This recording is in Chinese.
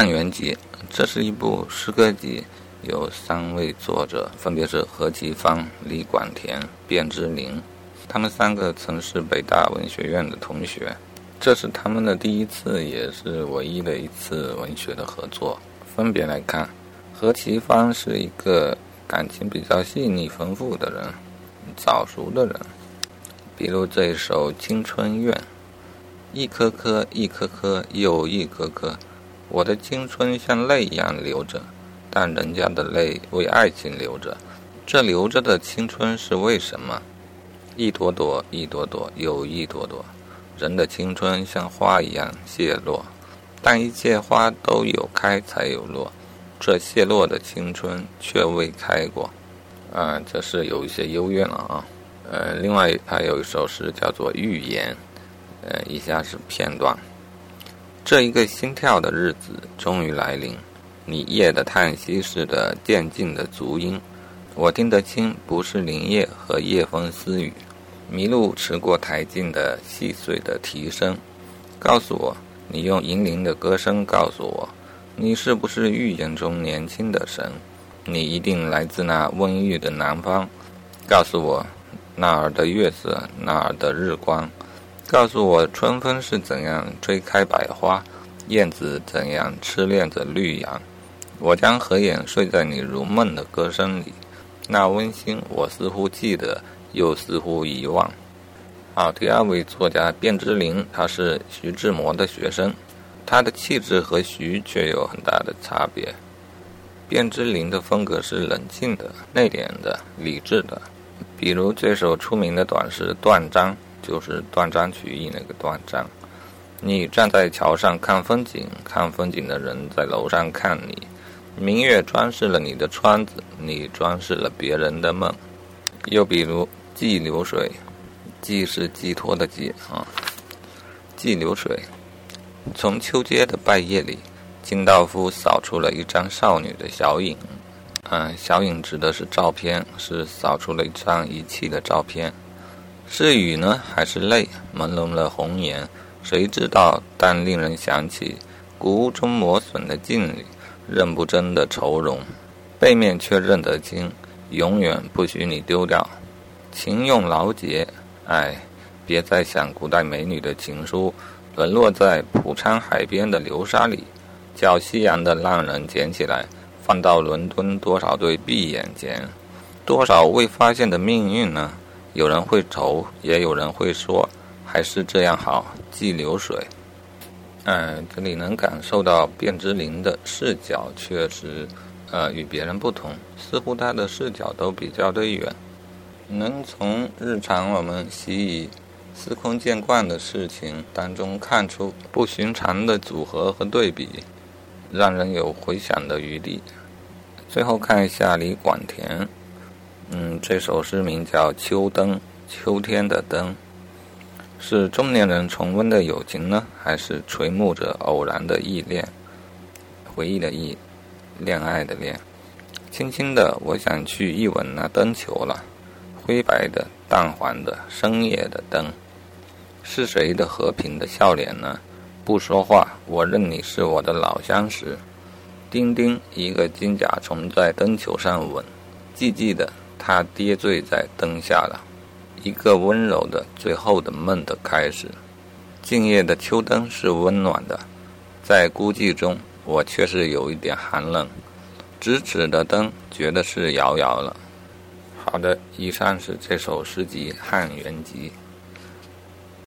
汉元集》这是一部诗歌集，有三位作者，分别是何其芳、李广田、卞之琳。他们三个曾是北大文学院的同学，这是他们的第一次，也是唯一的一次文学的合作。分别来看，何其芳是一个感情比较细腻丰富的人，早熟的人。比如这首《青春怨》，一颗颗，一颗颗，又一颗颗。我的青春像泪一样流着，但人家的泪为爱情流着。这流着的青春是为什么？一朵朵，一朵朵，又一朵朵。人的青春像花一样谢落，但一切花都有开才有落，这谢落的青春却未开过。啊，这是有一些幽怨了啊。呃，另外还有一首诗叫做《预言》，呃，以下是片段：这一个心跳的日子终于来临，你夜的叹息似的渐进的足音，我听得清，不是林叶和夜风私语，麋鹿驰过台径的细碎的啼声，告诉我，你用银铃的歌声告诉我，你是不是预言中年轻的神？你一定来自那温郁的南方，告诉我。那儿的月色，那儿的日光，告诉我春风是怎样吹开百花，燕子怎样痴恋着绿杨。我将合眼睡在你如梦的歌声里，那温馨我似乎记得，又似乎遗忘。好，第二位作家卞之琳，他是徐志摩的学生，他的气质和徐却有很大的差别。卞之琳的风格是冷静的、内敛的、理智的。比如这首出名的短诗《断章》，就是断章取义那个断章。你站在桥上看风景，看风景的人在楼上看你。明月装饰了你的窗子，你装饰了别人的梦。又比如《寄流水》，寄是寄托的寄啊，《寄流水》。从秋街的败叶里，清道夫扫出了一张少女的小影。嗯，小影指的是照片，是扫出了一张遗弃的照片。是雨呢，还是泪？朦胧了红颜，谁知道？但令人想起古屋中磨损的镜里，认不真的愁容，背面却认得清，永远不许你丢掉。情用劳结，哎，别再想古代美女的情书，沦落在浦昌海边的流沙里，叫夕阳的浪人捡起来。放到伦敦多少对闭眼间，多少未发现的命运呢？有人会愁，也有人会说，还是这样好，记流水。嗯，这里能感受到卞之琳的视角确实，呃，与别人不同，似乎他的视角都比较的远，能从日常我们习以司空见惯的事情当中看出不寻常的组合和对比，让人有回想的余地。最后看一下李广田，嗯，这首诗名叫《秋灯》，秋天的灯，是中年人重温的友情呢，还是垂暮着偶然的忆恋？回忆的忆，恋爱的恋。轻轻的，我想去一吻那灯球了，灰白的、淡黄的、深夜的灯，是谁的和平的笑脸呢？不说话，我认你是我的老相识。丁丁，一个金甲虫在灯球上吻，寂寂的，它跌坠在灯下了。一个温柔的最后的梦的开始。静夜的秋灯是温暖的，在孤寂中，我却是有一点寒冷。咫尺的灯，觉得是遥遥了。好的，以上是这首诗集《汉元集》。